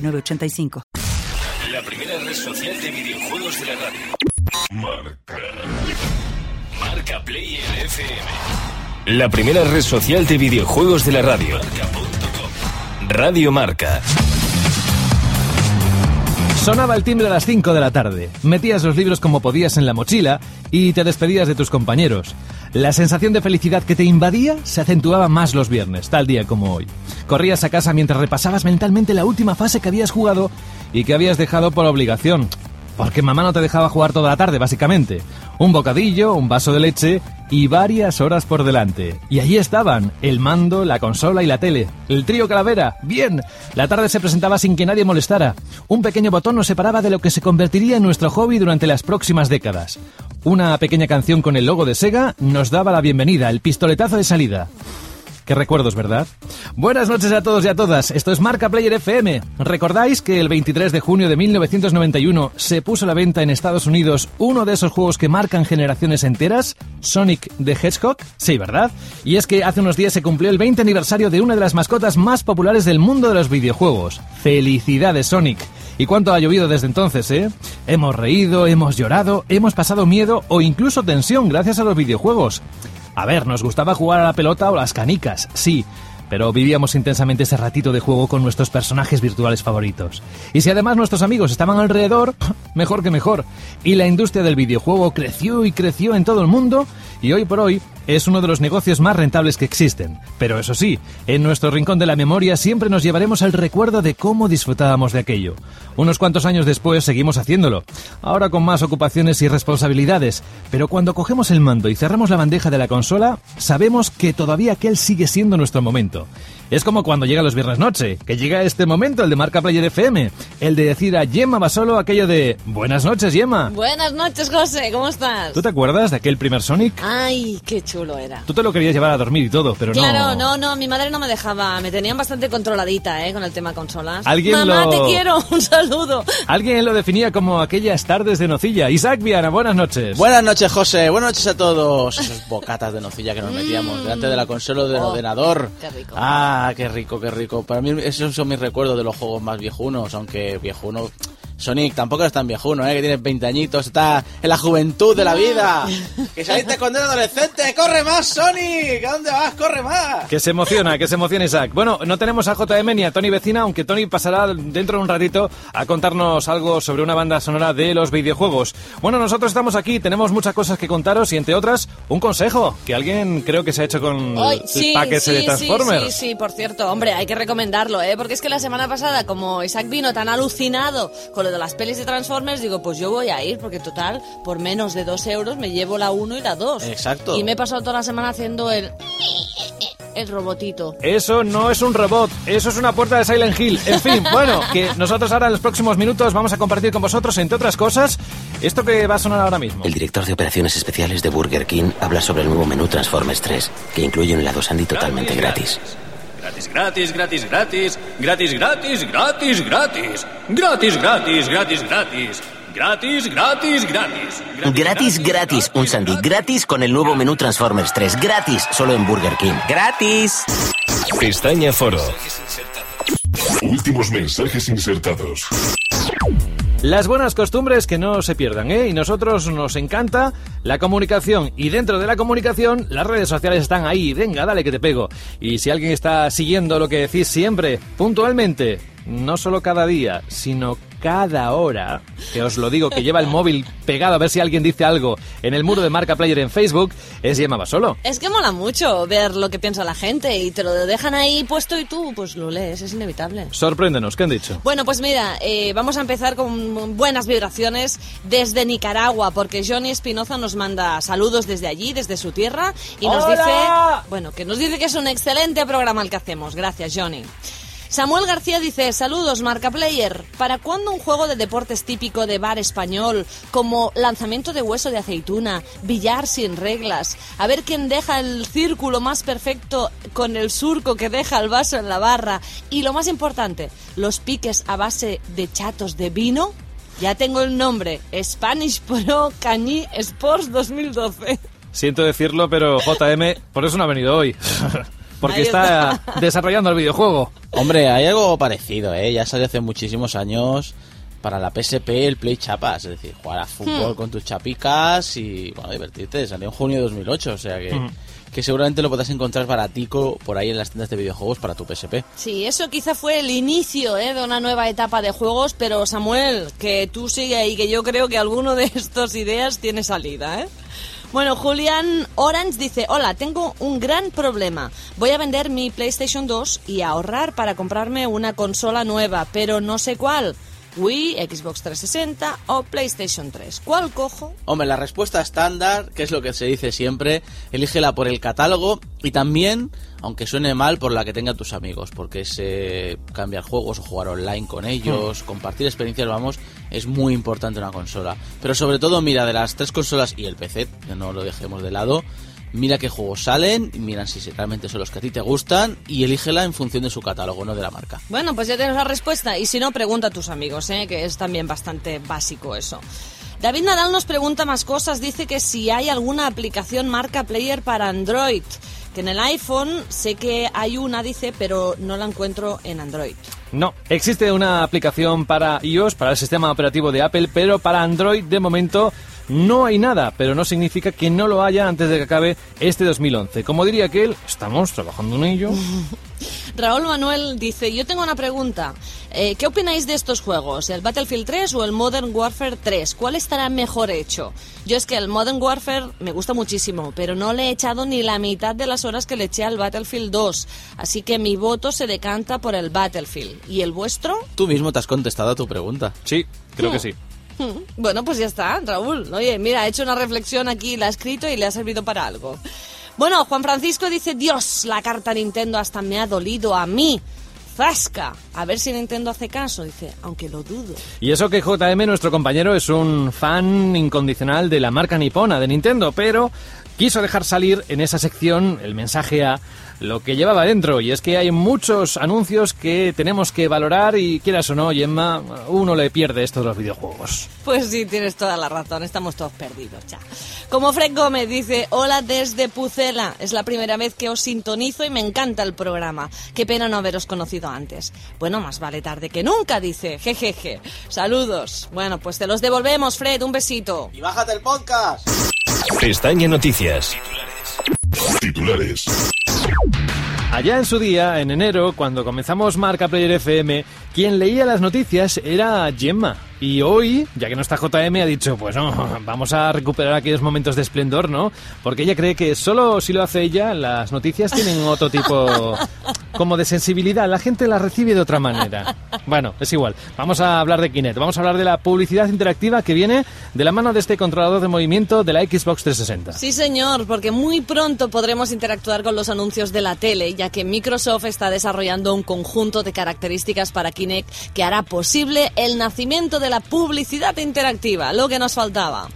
985. La primera red social de videojuegos de la radio. Marca. Marca Player FM. La primera red social de videojuegos de la radio. Marca.com. Radio Marca. Sonaba el timbre a las 5 de la tarde. Metías los libros como podías en la mochila y te despedías de tus compañeros. La sensación de felicidad que te invadía se acentuaba más los viernes, tal día como hoy. Corrías a casa mientras repasabas mentalmente la última fase que habías jugado y que habías dejado por obligación. Porque mamá no te dejaba jugar toda la tarde, básicamente. Un bocadillo, un vaso de leche y varias horas por delante. Y allí estaban, el mando, la consola y la tele. El trío calavera, bien. La tarde se presentaba sin que nadie molestara. Un pequeño botón nos separaba de lo que se convertiría en nuestro hobby durante las próximas décadas. Una pequeña canción con el logo de Sega nos daba la bienvenida, el pistoletazo de salida. Qué recuerdos, ¿verdad? Buenas noches a todos y a todas. Esto es Marca Player FM. ¿Recordáis que el 23 de junio de 1991 se puso a la venta en Estados Unidos uno de esos juegos que marcan generaciones enteras? Sonic the Hedgehog. Sí, ¿verdad? Y es que hace unos días se cumplió el 20 aniversario de una de las mascotas más populares del mundo de los videojuegos. ¡Felicidades, Sonic! ¿Y cuánto ha llovido desde entonces, eh? Hemos reído, hemos llorado, hemos pasado miedo o incluso tensión gracias a los videojuegos. A ver, nos gustaba jugar a la pelota o las canicas, sí, pero vivíamos intensamente ese ratito de juego con nuestros personajes virtuales favoritos. Y si además nuestros amigos estaban alrededor, mejor que mejor. Y la industria del videojuego creció y creció en todo el mundo y hoy por hoy es uno de los negocios más rentables que existen. Pero eso sí, en nuestro rincón de la memoria siempre nos llevaremos al recuerdo de cómo disfrutábamos de aquello. Unos cuantos años después seguimos haciéndolo, ahora con más ocupaciones y responsabilidades, pero cuando cogemos el mando y cerramos la bandeja de la consola, sabemos que todavía aquel sigue siendo nuestro momento. Es como cuando llega los viernes noche, que llega este momento, el de Marca Player FM, el de decir a Gemma Basolo aquello de Buenas noches, Gemma. Buenas noches, José, ¿cómo estás? ¿Tú te acuerdas de aquel primer Sonic? Ay, qué chulo era. Tú te lo querías llevar a dormir y todo, pero no. Claro, no, no, mi madre no me dejaba, me tenían bastante controladita, ¿eh? Con el tema consolas. ¿Alguien Mamá, te quiero, un saludo. Alguien lo definía como aquellas tardes de nocilla. Isaac Viana, buenas noches. Buenas noches, José, buenas noches a todos. Esas bocatas de nocilla que nos metíamos delante de la consola o del Oh, ordenador. qué rico. Ah, qué rico, qué rico. Para mí esos son mis recuerdos de los juegos más viejunos, aunque viejuno... Sonic, tampoco eres tan viejuno, ¿eh? Que tienes 20 añitos, está en la juventud de la vida. Que saliste cuando eres adolescente. ¡Corre más, Sonic! ¿A dónde vas? ¡Corre más! Que se emociona, que se emociona Isaac. Bueno, no tenemos a JM ni a Tony Vecina, aunque Tony pasará dentro de un ratito a contarnos algo sobre una banda sonora de los videojuegos. Bueno, nosotros estamos aquí, tenemos muchas cosas que contaros y entre otras, un consejo que alguien creo que se ha hecho con Ay, el sí, paquete sí, de Transformers. Sí, sí, sí, por cierto, hombre, hay que recomendarlo, ¿eh? Porque es que la semana pasada, como Isaac vino tan alucinado con lo de las pelis de Transformers, digo, pues yo voy a ir, porque total, por menos de dos euros me llevo la 1 y la 2. Exacto. Y me he pasado toda la semana haciendo el... el robotito. Eso no es un robot, eso es una puerta de Silent Hill. En fin, bueno, que nosotros ahora en los próximos minutos vamos a compartir con vosotros, entre otras cosas, esto que va a sonar ahora mismo. El director de operaciones especiales de Burger King habla sobre el nuevo menú Transformers 3, que incluye un helado sandy totalmente gratis. Gratis, Gratis, gratis, gratis, gratis. Gratis, gratis, gratis, gratis. Gratis, gratis, gratis, gratis. Gratis, gratis, gratis. Gratis, gratis, un sandy. Gratis con el nuevo menú Transformers 3. Gratis, solo en Burger King. Gratis. Pestaña Foro. Últimos mensajes insertados. Las buenas costumbres que no se pierdan, ¿eh? Y nosotros nos encanta la comunicación. Y dentro de la comunicación, las redes sociales están ahí. Venga, dale que te pego. Y si alguien está siguiendo lo que decís siempre, puntualmente, no solo cada día, sino cada hora, que os lo digo, que lleva el móvil pegado a ver si alguien dice algo en el muro de Marca Player en Facebook, es Gemma Basolo. Es que mola mucho ver lo que piensa la gente y te lo dejan ahí puesto y tú pues lo lees, es inevitable. Sorpréndenos, ¿qué han dicho? Bueno, pues mira, eh, vamos a empezar con buenas vibraciones desde Nicaragua, porque Johnny Espinoza nos manda saludos desde allí, desde su tierra, y nos ¡Hola! dice, bueno, que nos dice que es un excelente programa el que hacemos. Gracias, Johnny. Samuel García dice, saludos Marca Player, ¿para cuándo un juego de deportes típico de bar español como lanzamiento de hueso de aceituna, billar sin reglas, a ver quién deja el círculo más perfecto con el surco que deja el vaso en la barra y lo más importante, los piques a base de chatos de vino? Ya tengo el nombre, Spanish Pro Cañí Sports 2012. Siento decirlo, pero JM, por eso no ha venido hoy. Porque Ahí está desarrollando el videojuego. Hombre, hay algo parecido, ¿eh? Ya salió hace muchísimos años para la PSP el Play Chapas, es decir, jugar a fútbol con tus chapicas y, bueno, divertirte. Salió en junio de 2008, o sea que, que seguramente lo podrás encontrar baratico por ahí en las tiendas de videojuegos para tu PSP. Sí, eso quizá fue el inicio ¿eh? de una nueva etapa de juegos, pero Samuel, que tú sigue ahí, que yo creo que alguno de estas ideas tiene salida, ¿eh? Bueno, Julián Orange dice, hola, tengo un gran problema. Voy a vender mi PlayStation 2 y ahorrar para comprarme una consola nueva, pero no sé cuál. Wii, Xbox 360 o PlayStation 3. ¿Cuál cojo? Hombre, la respuesta estándar, que es lo que se dice siempre, elígela por el catálogo y también, aunque suene mal, por la que tengan tus amigos, porque es eh, cambiar juegos o jugar online con ellos, compartir experiencias, vamos, es muy importante una consola. Pero sobre todo, mira, de las tres consolas y el PC, que no lo dejemos de lado, mira qué juegos salen, mira si realmente son los que a ti te gustan y elígela en función de su catálogo, no de la marca. Bueno, pues ya tienes la respuesta. Y si no, pregunta a tus amigos, ¿eh? que es también bastante básico eso. David Nadal nos pregunta más cosas. Dice que si hay alguna aplicación marca Player para Android. Que en el iPhone sé que hay una, dice, pero no la encuentro en Android. No, existe una aplicación para iOS, para el sistema operativo de Apple, pero para Android de momento no hay nada, pero no significa que no lo haya antes de que acabe este 2011. Como diría aquel, estamos trabajando en ello. Raúl Manuel dice, yo tengo una pregunta. Eh, ¿Qué opináis de estos juegos? ¿El Battlefield 3 o el Modern Warfare 3? ¿Cuál estará mejor hecho? Yo es que el Modern Warfare me gusta muchísimo, pero no le he echado ni la mitad de las horas que le eché al Battlefield 2. Así que mi voto se decanta por el Battlefield. ¿Y el vuestro? Tú mismo te has contestado a tu pregunta. Sí, creo que sí. Bueno, pues ya está, Raúl. Oye, mira, ha hecho una reflexión aquí, la ha escrito y le ha servido para algo. Bueno, Juan Francisco dice, Dios, la carta Nintendo hasta me ha dolido a mí. Zasca. A ver si Nintendo hace caso, dice, aunque lo dudo. Y eso que JM, nuestro compañero, es un fan incondicional de la marca nipona de Nintendo, pero quiso dejar salir en esa sección el mensaje a lo que llevaba dentro. Y es que hay muchos anuncios que tenemos que valorar y quieras o no, Gemma, uno le pierde esto de los videojuegos. Pues sí, tienes toda la razón, estamos todos perdidos ya. Como Fred Gómez dice, hola desde Pucela, es la primera vez que os sintonizo y me encanta el programa. Qué pena no haberos conocido antes. Bueno, más vale tarde que nunca, dice, jejeje. Saludos. Bueno, pues te los devolvemos, Fred, un besito. ¡Y bájate el podcast! Pestaña Noticias. Titulares. Allá en su día, en enero, cuando comenzamos Marca Player FM, quien leía las noticias era Gemma. Y hoy, ya que no está JM, ha dicho, pues no, vamos a recuperar aquellos momentos de esplendor, ¿no? Porque ella cree que solo si lo hace ella, las noticias tienen otro tipo como de sensibilidad. La gente las recibe de otra manera. Bueno, es igual. Vamos a hablar de Kinect. Vamos a hablar de la publicidad interactiva que viene de la mano de este controlador de movimiento de la Xbox 360. Sí, señor, porque muy pronto podremos interactuar con los anuncios de la tele, ya que Microsoft está desarrollando un conjunto de características para Kinect que hará posible el nacimiento de la publicidad interactiva, lo que nos faltaba.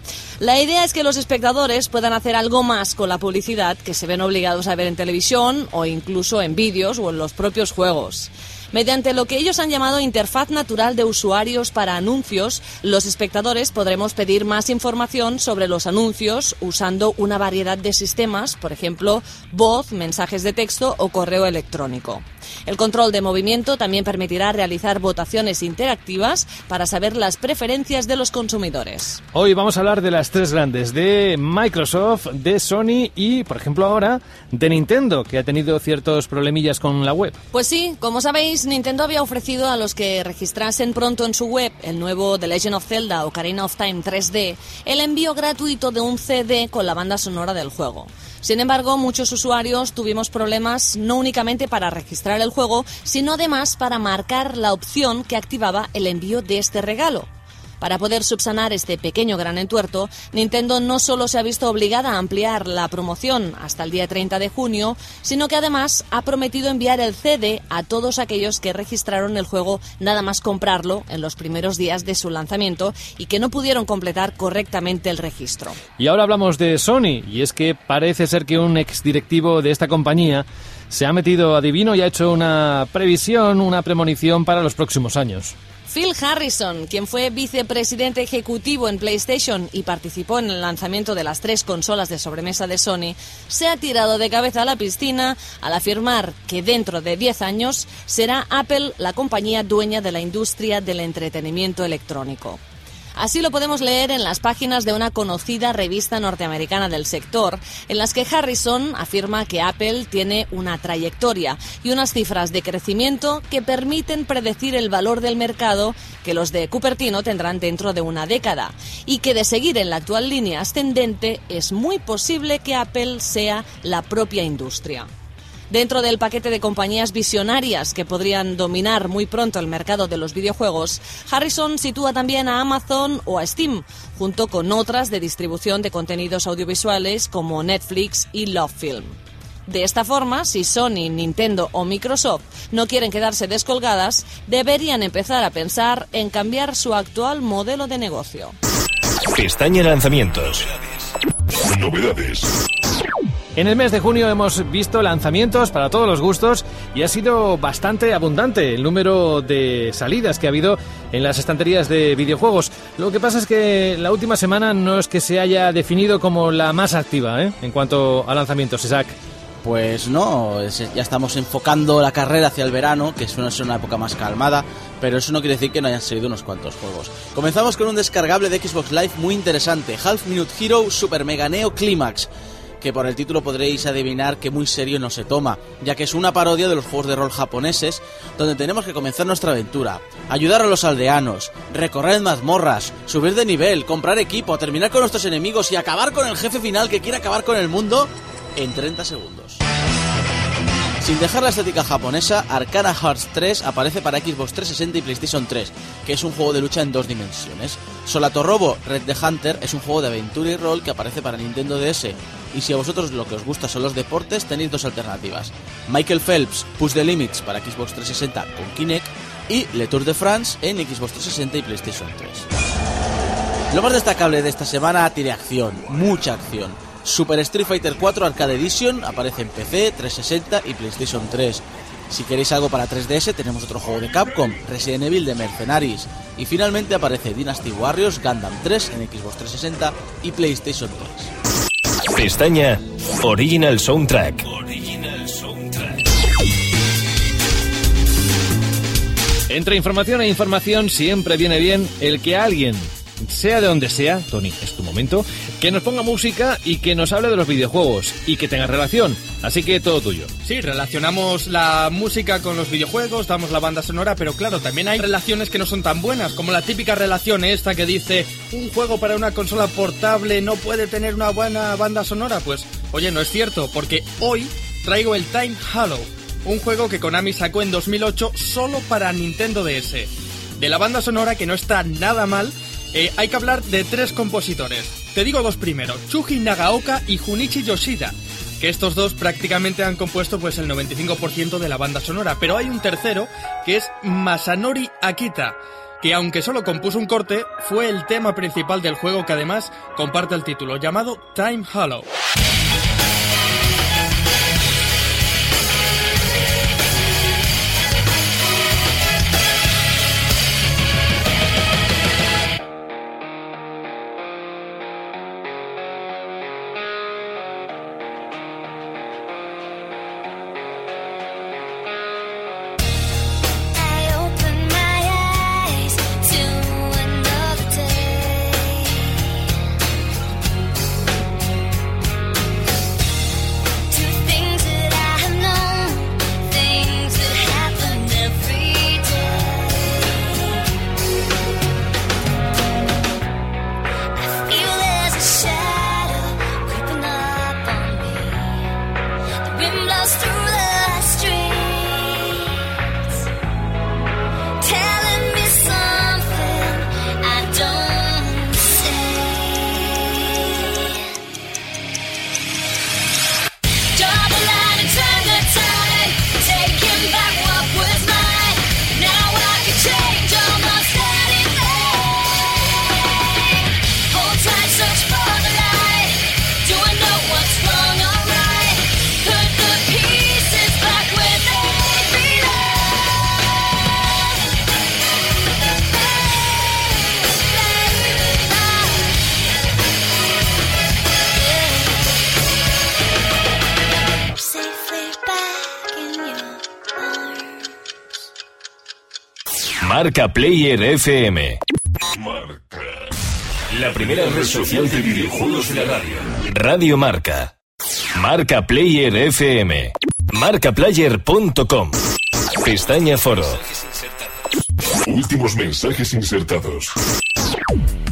La idea es que los espectadores puedan hacer algo más con la publicidad que se ven obligados a ver en televisión o incluso en vídeos o los propios juegos. Mediante lo que ellos han llamado interfaz natural de usuarios para anuncios, los espectadores podremos pedir más información sobre los anuncios usando una variedad de sistemas, por ejemplo, voz, mensajes de texto o correo electrónico. El control de movimiento también permitirá realizar votaciones interactivas para saber las preferencias de los consumidores. Hoy vamos a hablar de las tres grandes, de Microsoft, de Sony y, por ejemplo, ahora de Nintendo, que ha tenido ciertos problemillas con la web. Pues sí, como sabéis, Nintendo había ofrecido a los que registrasen pronto en su web el nuevo The Legend of Zelda o Ocarina of Time 3D el envío gratuito de un CD con la banda sonora del juego. Sin embargo, muchos usuarios tuvimos problemas no únicamente para registrar el juego, sino además para marcar la opción que activaba el envío de este regalo. Para poder subsanar este pequeño gran entuerto, Nintendo no solo se ha visto obligada a ampliar la promoción hasta el día 30 de junio, sino que además ha prometido enviar el CD a todos aquellos que registraron el juego nada más comprarlo en los primeros días de su lanzamiento y que no pudieron completar correctamente el registro. Y ahora hablamos de Sony, y es que parece ser que un exdirectivo de esta compañía se ha metido adivino y ha hecho una previsión, una premonición para los próximos años. Phil Harrison, quien fue vicepresidente ejecutivo en PlayStation y participó en el lanzamiento de las tres consolas de sobremesa de Sony, se ha tirado de cabeza a la piscina al afirmar que dentro de 10 años será Apple la compañía dueña de la industria del entretenimiento electrónico. Así lo podemos leer en las páginas de una conocida revista norteamericana del sector, en las que Harrison afirma que Apple tiene una trayectoria y unas cifras de crecimiento que permiten predecir el valor del mercado que los de Cupertino tendrán dentro de una década, y que de seguir en la actual línea ascendente es muy posible que Apple sea la propia industria. Dentro del paquete de compañías visionarias que podrían dominar muy pronto el mercado de los videojuegos, Harrison sitúa también a Amazon o a Steam, junto con otras de distribución de contenidos audiovisuales como Netflix y Lovefilm. De esta forma, si Sony, Nintendo o Microsoft no quieren quedarse descolgadas, deberían empezar a pensar en cambiar su actual modelo de negocio. Pestaña lanzamientos. Novedades. En el mes de junio hemos visto lanzamientos para todos los gustos y ha sido bastante abundante el número de salidas que ha habido en las estanterías de videojuegos. Lo que pasa es que la última semana no es que se haya definido como la más activa ¿eh? en cuanto a lanzamientos, Isaac. Pues no, ya estamos enfocando la carrera hacia el verano, que suele ser una época más calmada, pero eso no quiere decir que no hayan salido unos cuantos juegos. Comenzamos con un descargable de Xbox Live muy interesante, Half Minute Hero Super Mega Neo Climax que por el título podréis adivinar que muy serio no se toma, ya que es una parodia de los juegos de rol japoneses, donde tenemos que comenzar nuestra aventura, ayudar a los aldeanos, recorrer mazmorras, subir de nivel, comprar equipo, terminar con nuestros enemigos y acabar con el jefe final que quiere acabar con el mundo en 30 segundos. Sin dejar la estética japonesa, Arcana Hearts 3 aparece para Xbox 360 y PlayStation 3, que es un juego de lucha en dos dimensiones. Solato Robo Red the Hunter es un juego de aventura y rol que aparece para Nintendo DS. Y si a vosotros lo que os gusta son los deportes, tenéis dos alternativas. Michael Phelps Push the Limits para Xbox 360 con Kinect y Le Tour de France en Xbox 360 y PlayStation 3. Lo más destacable de esta semana tiene acción, mucha acción. Super Street Fighter 4 Arcade Edition aparece en PC, 360 y PlayStation 3. Si queréis algo para 3DS, tenemos otro juego de Capcom, Resident Evil de Mercenaries. Y finalmente aparece Dynasty Warriors Gundam 3 en Xbox 360 y PlayStation 3. Pestaña Original Soundtrack. Entre información e información siempre viene bien el que alguien sea de donde sea, Tony, es tu momento, que nos ponga música y que nos hable de los videojuegos y que tenga relación. Así que todo tuyo. Sí, relacionamos la música con los videojuegos, damos la banda sonora, pero claro, también hay relaciones que no son tan buenas, como la típica relación esta que dice un juego para una consola portable no puede tener una buena banda sonora. Pues, oye, no es cierto, porque hoy traigo el Time Hollow, un juego que Konami sacó en 2008 solo para Nintendo DS. De la banda sonora que no está nada mal, eh, hay que hablar de tres compositores. Te digo dos primero, Chuji Nagaoka y Junichi Yoshida, que estos dos prácticamente han compuesto pues el 95% de la banda sonora, pero hay un tercero que es Masanori Akita, que aunque solo compuso un corte, fue el tema principal del juego que además comparte el título, llamado Time Hollow. Marca Player FM. Marca. La primera red social de videojuegos de la radio. Radio Marca. Marca Player FM. Marcaplayer.com. Pestaña Foro. Últimos mensajes insertados.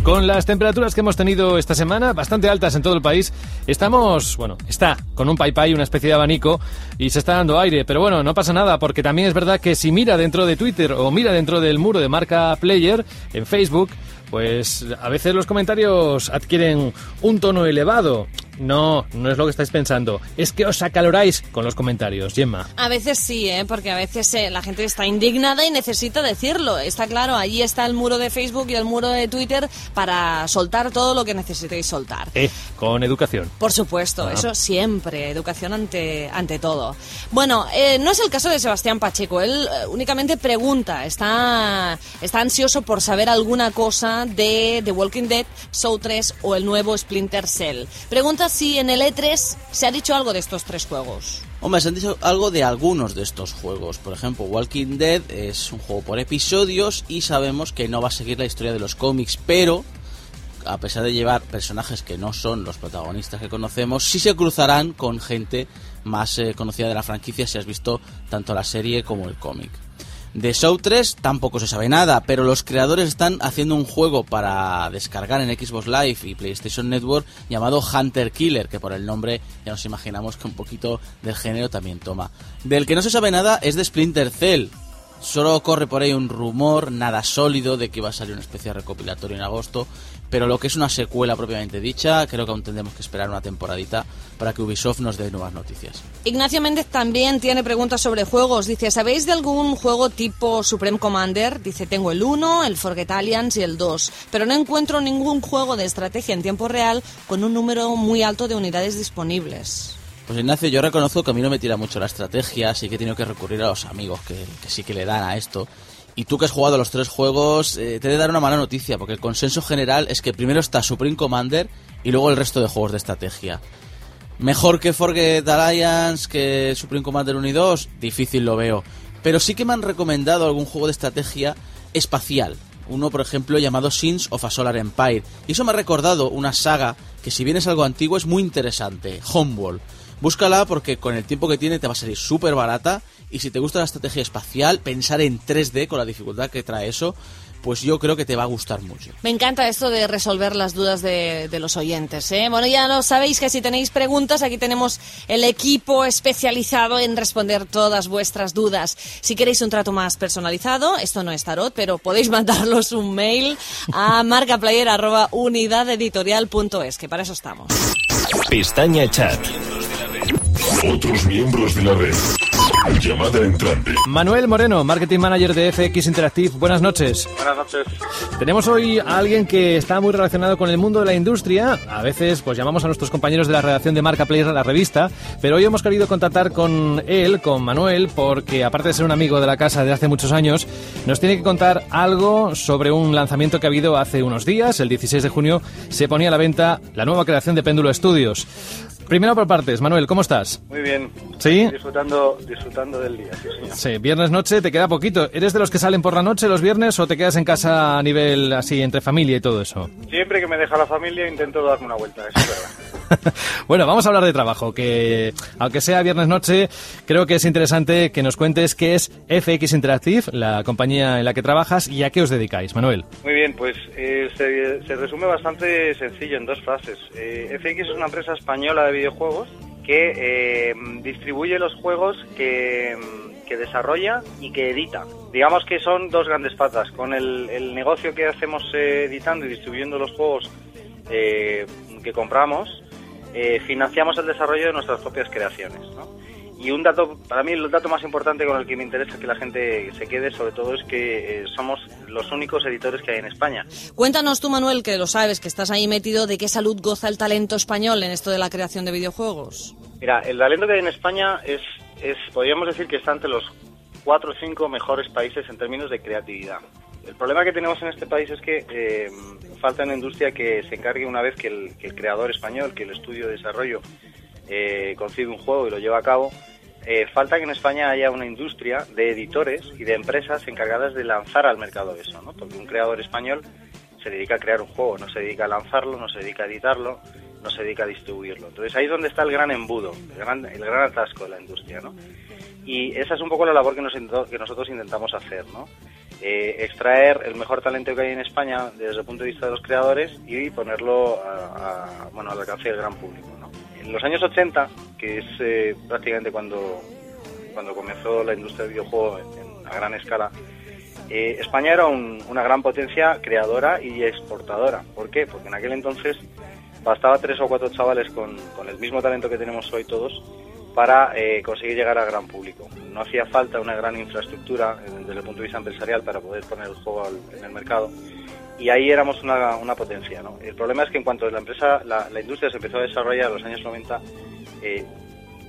Con las temperaturas que hemos tenido esta semana, bastante altas en todo el país, estamos, bueno, está con un pai una especie de abanico, y se está dando aire. Pero bueno, no pasa nada, porque también es verdad que si mira dentro de Twitter o mira dentro del muro de marca Player en Facebook, pues a veces los comentarios adquieren un tono elevado. No, no es lo que estáis pensando. Es que os acaloráis con los comentarios, Gemma. A veces sí, ¿eh? porque a veces eh, la gente está indignada y necesita decirlo. Está claro, allí está el muro de Facebook y el muro de Twitter para soltar todo lo que necesitéis soltar. Eh, con educación. Por supuesto, Ah. eso siempre, educación ante, ante todo. Bueno, eh, no es el caso de Sebastián Pacheco, él únicamente pregunta, está, está ansioso por saber alguna cosa de The Walking Dead, Show 3 o el nuevo Splinter Cell. Pregunta si en el E3 se ha dicho algo de estos tres juegos. Hombre, se han dicho algo de algunos de estos juegos. Por ejemplo, Walking Dead es un juego por episodios y sabemos que no va a seguir la historia de los cómics, pero a pesar de llevar personajes que no son los protagonistas que conocemos, sí se cruzarán con gente más eh, conocida de la franquicia si has visto tanto la serie como el cómic. De Show 3 tampoco se sabe nada, pero los creadores están haciendo un juego para descargar en Xbox Live y PlayStation Network llamado Hunter Killer, que por el nombre ya nos imaginamos que un poquito del género también toma. Del que no se sabe nada es de Splinter Cell. Solo corre por ahí un rumor, nada sólido, de que iba a salir una especie de recopilatorio en agosto, pero lo que es una secuela propiamente dicha, creo que aún tendremos que esperar una temporadita para que Ubisoft nos dé nuevas noticias. Ignacio Méndez también tiene preguntas sobre juegos. Dice, ¿sabéis de algún juego tipo Supreme Commander? Dice, tengo el 1, el Forget Alliance y el 2, pero no encuentro ningún juego de estrategia en tiempo real con un número muy alto de unidades disponibles. Pues Ignacio, yo reconozco que a mí no me tira mucho la estrategia, así que he tenido que recurrir a los amigos que, que sí que le dan a esto. Y tú que has jugado los tres juegos, eh, te he de dar una mala noticia, porque el consenso general es que primero está Supreme Commander y luego el resto de juegos de estrategia. Mejor que Forget Alliance, que Supreme Commander 1 y 2, difícil lo veo. Pero sí que me han recomendado algún juego de estrategia espacial. Uno, por ejemplo, llamado Sins of a Solar Empire. Y eso me ha recordado una saga que, si bien es algo antiguo, es muy interesante: Homeworld. Búscala porque con el tiempo que tiene te va a salir súper barata. Y si te gusta la estrategia espacial, pensar en 3D con la dificultad que trae eso, pues yo creo que te va a gustar mucho. Me encanta esto de resolver las dudas de, de los oyentes. ¿eh? Bueno, ya lo sabéis que si tenéis preguntas, aquí tenemos el equipo especializado en responder todas vuestras dudas. Si queréis un trato más personalizado, esto no es tarot, pero podéis mandarlos un mail a marcaplayer.unidadeditorial.es, que para eso estamos. Pestaña Chat. Otros miembros de la red. Llamada entrante. Manuel Moreno, Marketing Manager de FX Interactive, buenas noches. Buenas noches. Tenemos hoy a alguien que está muy relacionado con el mundo de la industria. A veces pues llamamos a nuestros compañeros de la redacción de Marca Player, la revista, pero hoy hemos querido contactar con él, con Manuel, porque aparte de ser un amigo de la casa de hace muchos años, nos tiene que contar algo sobre un lanzamiento que ha habido hace unos días. El 16 de junio se ponía a la venta la nueva creación de Péndulo Studios. Primero por partes, Manuel, ¿cómo estás? Muy bien. ¿Sí? Disfrutando, disfrutando del día, sí, señor. Sí, viernes noche te queda poquito. ¿Eres de los que salen por la noche los viernes o te quedas en casa a nivel así entre familia y todo eso? Siempre que me deja la familia intento darme una vuelta, eso es verdad. bueno, vamos a hablar de trabajo, que aunque sea viernes noche, creo que es interesante que nos cuentes qué es FX Interactive, la compañía en la que trabajas, y a qué os dedicáis, Manuel. Muy bien, pues eh, se, se resume bastante sencillo en dos frases. Eh, FX es una empresa española de videojuegos que eh, distribuye los juegos que, que desarrolla y que edita. Digamos que son dos grandes patas. Con el, negocio que hacemos eh, editando y distribuyendo los juegos eh, que compramos, eh, financiamos el desarrollo de nuestras propias creaciones. ¿no? Y un dato, para mí el dato más importante con el que me interesa que la gente se quede sobre todo es que eh, somos los únicos editores que hay en España. Cuéntanos tú, Manuel, que lo sabes, que estás ahí metido, de qué salud goza el talento español en esto de la creación de videojuegos. Mira, el talento que hay en España es, es podríamos decir que está entre los cuatro o cinco mejores países en términos de creatividad. El problema que tenemos en este país es que eh, falta una industria que se encargue una vez que el, creador español, que el estudio de desarrollo eh, concibe un juego y lo lleva a cabo, eh, falta que en España haya una industria de editores y de empresas encargadas de lanzar al mercado eso, ¿no? Porque un creador español se dedica a crear un juego, no se dedica a lanzarlo, no se dedica a editarlo, no se dedica a distribuirlo. Entonces ahí es donde está el gran embudo, el gran, el gran atasco de la industria, ¿no? Y esa es un poco la labor que nosotros intentamos hacer, ¿no? Eh, extraer el mejor talento que hay en España desde el punto de vista de los creadores y ponerlo a, a, bueno, al alcance del gran público. ¿no? En los años 80, que es eh, prácticamente cuando, cuando comenzó la industria del videojuego en, a gran escala, eh, España era un, una gran potencia creadora y exportadora. ¿Por qué? Porque en aquel entonces bastaba tres o cuatro chavales con, con el mismo talento que tenemos hoy todos para eh, conseguir llegar al gran público. No hacía falta una gran infraestructura eh, desde el punto de vista empresarial para poder poner el juego al, en el mercado y ahí éramos una, una potencia. ¿no? El problema es que en cuanto la empresa, la, la industria se empezó a desarrollar en los años 90, eh,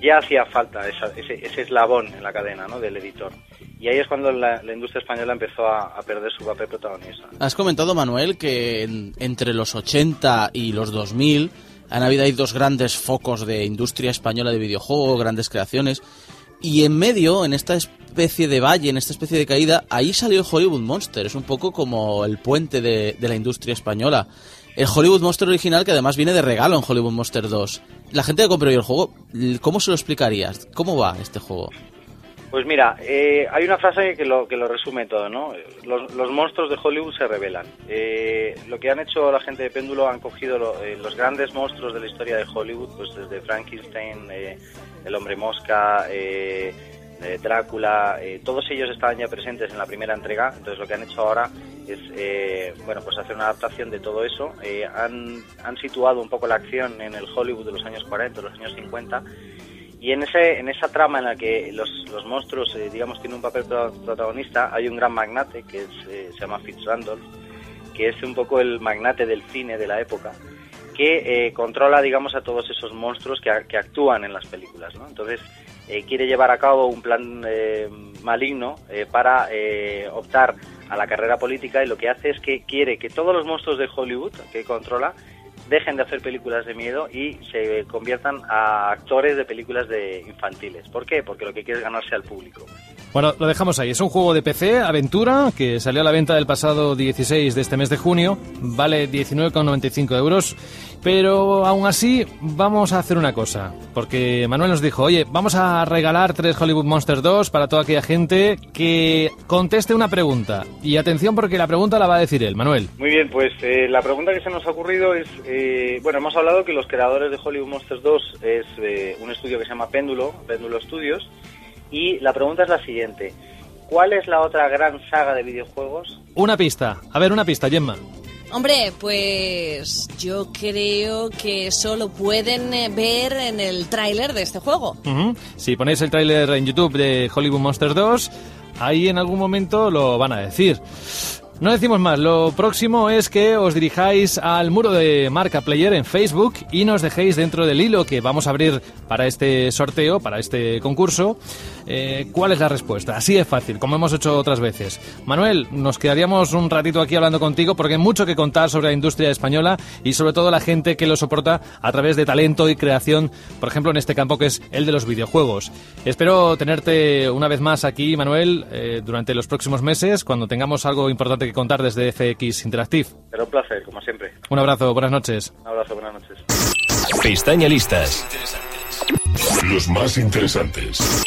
ya hacía falta esa, ese, ese, eslabón en la cadena ¿no? del editor. Y ahí es cuando la, la industria española empezó a, a, perder su papel protagonista. Has comentado, Manuel, que en, entre los 80 y los 2000 han habido ahí dos grandes focos de industria española de videojuegos, grandes creaciones. Y en medio, en esta especie de valle, en esta especie de caída, ahí salió Hollywood Monster. Es un poco como el puente de, de la industria española. El Hollywood Monster original, que además viene de regalo en Hollywood Monster 2. La gente que compró el juego, ¿cómo se lo explicarías? ¿Cómo va este juego? Pues mira, eh, hay una frase que lo, que lo resume todo, ¿no? Los, monstruos de Hollywood se revelan. Eh, lo que han hecho la gente de Péndulo han cogido lo, eh, los grandes monstruos de la historia de Hollywood, pues desde Frankenstein, eh, el hombre mosca, eh, Drácula, todos ellos estaban ya presentes en la primera entrega, entonces lo que han hecho ahora es, bueno, pues hacer una adaptación de todo eso. han, han situado un poco la acción en el Hollywood de los años 40, los años 50, y en, ese, en esa trama en la que los, los monstruos, eh, digamos, tienen un papel protagonista, hay un gran magnate que eh, se llama Fitzrandolph, que es un poco el magnate del cine de la época, que eh, controla, digamos, a todos esos monstruos que, que actúan en las películas, ¿no? Entonces, quiere llevar a cabo un plan maligno para optar a la carrera política y lo que hace es que quiere que todos los monstruos de Hollywood que controla dejen de hacer películas de miedo y se conviertan a actores de películas de infantiles. ¿Por qué? Porque lo que quiere es ganarse al público. Bueno, lo dejamos ahí. Es un juego de PC, aventura, que salió a la venta el pasado 16 de este mes de junio. Vale 19,95 euros. Pero aún así, vamos a hacer una cosa. Porque Manuel nos dijo, oye, vamos a regalar tres Hollywood Monsters 2 para toda aquella gente que conteste una pregunta. Y atención porque la pregunta la va a decir él, Manuel. Muy bien, pues eh, la pregunta que se nos ha ocurrido es, eh, bueno, hemos hablado que los creadores de Hollywood Monsters 2 es eh, un estudio que se llama Péndulo, Péndulo Studios. Y la pregunta es la siguiente. ¿Cuál es la otra gran saga de videojuegos? Una pista. A ver, una pista, Gemma. Hombre, pues yo creo que solo pueden eh, ver en el tráiler de este juego. Uh -huh. Si ponéis el tráiler en YouTube de Hollywood Monsters 2, ahí en algún momento lo van a decir. No decimos más, lo próximo es que os dirijáis al muro de Marca Player en Facebook y nos dejéis dentro del hilo que vamos a abrir para este sorteo, para este concurso, eh, cuál es la respuesta. Así es fácil, como hemos hecho otras veces. Manuel, nos quedaríamos un ratito aquí hablando contigo porque hay mucho que contar sobre la industria española y sobre todo la gente que lo soporta a través de talento y creación, por ejemplo, en este campo que es el de los videojuegos. Espero tenerte una vez más aquí, Manuel, eh, durante los próximos meses, cuando tengamos algo importante que contar desde FX Interactive. Pero un placer, como siempre. Un abrazo, buenas noches. Un abrazo, buenas noches. Pestaña listas. Los más interesantes.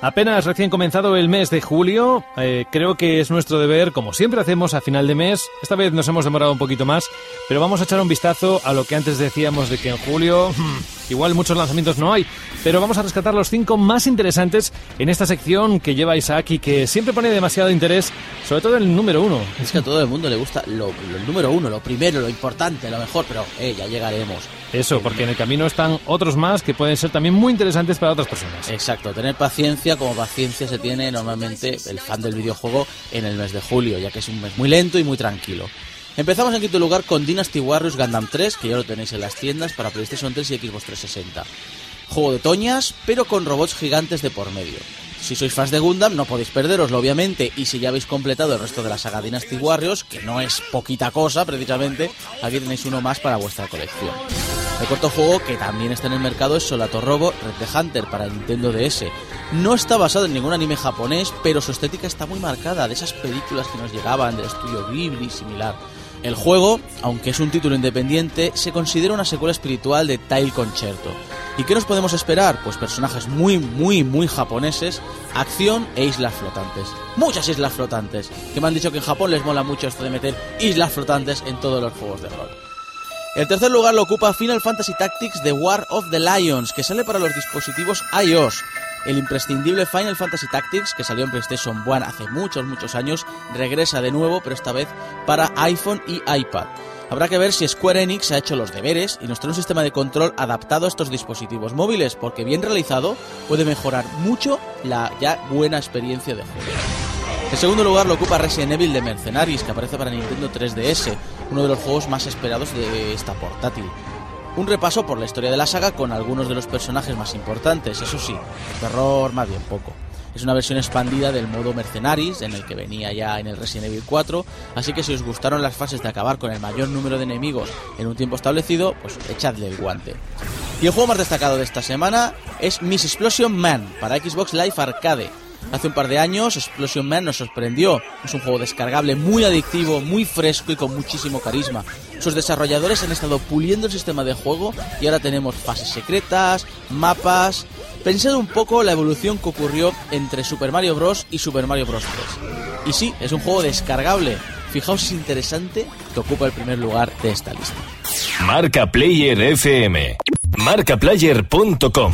Apenas recién comenzado el mes de julio, eh, creo que es nuestro deber, como siempre hacemos a final de mes, esta vez nos hemos demorado un poquito más, pero vamos a echar un vistazo a lo que antes decíamos de que en julio hmm, igual muchos lanzamientos no hay, pero vamos a rescatar los cinco más interesantes en esta sección que lleva Isaac y que siempre pone demasiado interés, sobre todo el número uno. Es que a todo el mundo le gusta lo, el número uno, lo primero, lo importante, lo mejor, pero eh, ya llegaremos. Eso, porque en el camino están otros más que pueden ser también muy interesantes para otras personas. Exacto, tener paciencia como paciencia se tiene normalmente el fan del videojuego en el mes de julio, ya que es un mes muy lento y muy tranquilo. Empezamos en quinto lugar con Dynasty Warriors Gundam 3, que ya lo tenéis en las tiendas para PlayStation 3 y Xbox 360. Juego de toñas, pero con robots gigantes de por medio. Si sois fans de Gundam, no podéis perderoslo, obviamente, y si ya habéis completado el resto de la saga Dynasty Warriors, que no es poquita cosa, precisamente, aquí tenéis uno más para vuestra colección. El cuarto juego que también está en el mercado es Solato Robo Red the Hunter para Nintendo DS. No está basado en ningún anime japonés, pero su estética está muy marcada de esas películas que nos llegaban del estudio Ghibli y similar. El juego, aunque es un título independiente, se considera una secuela espiritual de Tile Concerto. ¿Y qué nos podemos esperar? Pues personajes muy, muy, muy japoneses, acción e islas flotantes. Muchas islas flotantes, que me han dicho que en Japón les mola mucho esto de meter islas flotantes en todos los juegos de rol. El tercer lugar lo ocupa Final Fantasy Tactics The War of the Lions, que sale para los dispositivos iOS. El imprescindible Final Fantasy Tactics, que salió en PlayStation 1 hace muchos, muchos años, regresa de nuevo, pero esta vez para iPhone y iPad. Habrá que ver si Square Enix ha hecho los deberes y nos trae un sistema de control adaptado a estos dispositivos móviles, porque bien realizado puede mejorar mucho la ya buena experiencia de juego. En segundo lugar lo ocupa Resident Evil de Mercenaries, que aparece para Nintendo 3DS, uno de los juegos más esperados de esta portátil. Un repaso por la historia de la saga con algunos de los personajes más importantes, eso sí, terror más bien poco. Es una versión expandida del modo Mercenaries, en el que venía ya en el Resident Evil 4, así que si os gustaron las fases de acabar con el mayor número de enemigos en un tiempo establecido, pues echadle el guante. Y el juego más destacado de esta semana es Miss Explosion Man para Xbox Live Arcade, Hace un par de años Explosion Man nos sorprendió. Es un juego descargable muy adictivo, muy fresco y con muchísimo carisma. Sus desarrolladores han estado puliendo el sistema de juego y ahora tenemos fases secretas, mapas... Pensad un poco la evolución que ocurrió entre Super Mario Bros. y Super Mario Bros. 3. Y sí, es un juego descargable. Fijaos, es interesante que ocupa el primer lugar de esta lista. Marca Player FM. Marcaplayer.com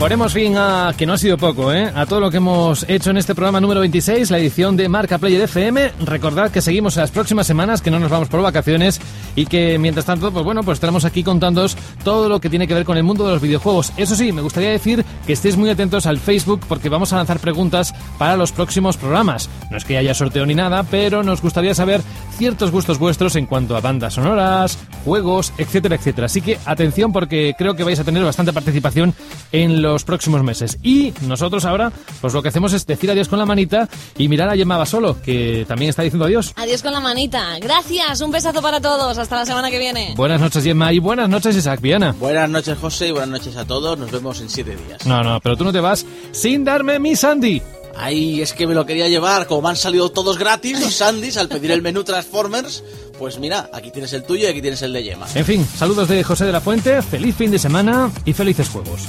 Ponemos fin a, que no ha sido poco, ¿eh? a todo lo que hemos hecho en este programa número 26, la edición de Marca Player FM. Recordad que seguimos en las próximas semanas, que no nos vamos por vacaciones y que mientras tanto, pues bueno, pues estaremos aquí contándoos todo lo que tiene que ver con el mundo de los videojuegos. Eso sí, me gustaría decir que estéis muy atentos al Facebook porque vamos a lanzar preguntas para los próximos programas. No es que haya sorteo ni nada, pero nos gustaría saber ciertos gustos vuestros en cuanto a bandas sonoras, juegos, etcétera, etcétera. Así que atención porque creo que vais a tener bastante participación en los próximos meses. Y nosotros ahora, pues lo que hacemos es decir adiós con la manita y mirar a Gemma Basolo, que también está diciendo adiós. Adiós con la manita. Gracias, un besazo para todos. Hasta la semana que viene. Buenas noches, Gemma, y buenas noches, Isaac Viana. Buenas noches, José, y buenas noches a todos. Nos vemos en siete días. No, no, pero tú no te vas sin darme mi Sandy. Ay, es que me lo quería llevar. Como me han salido todos gratis los Sandys al pedir el menú Transformers, pues mira, aquí tienes el tuyo y aquí tienes el de Yema. En fin, saludos de José de la Fuente, feliz fin de semana y felices juegos.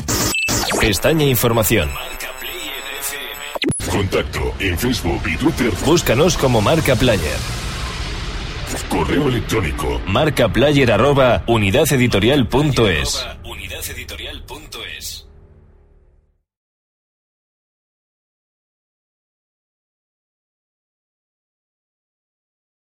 Pestaña Información. Contacto en Facebook y Twitter. Búscanos como Marca Player. Correo electrónico. Marcaplayer arroba unidadeditorial.es. unidadeditorial.es.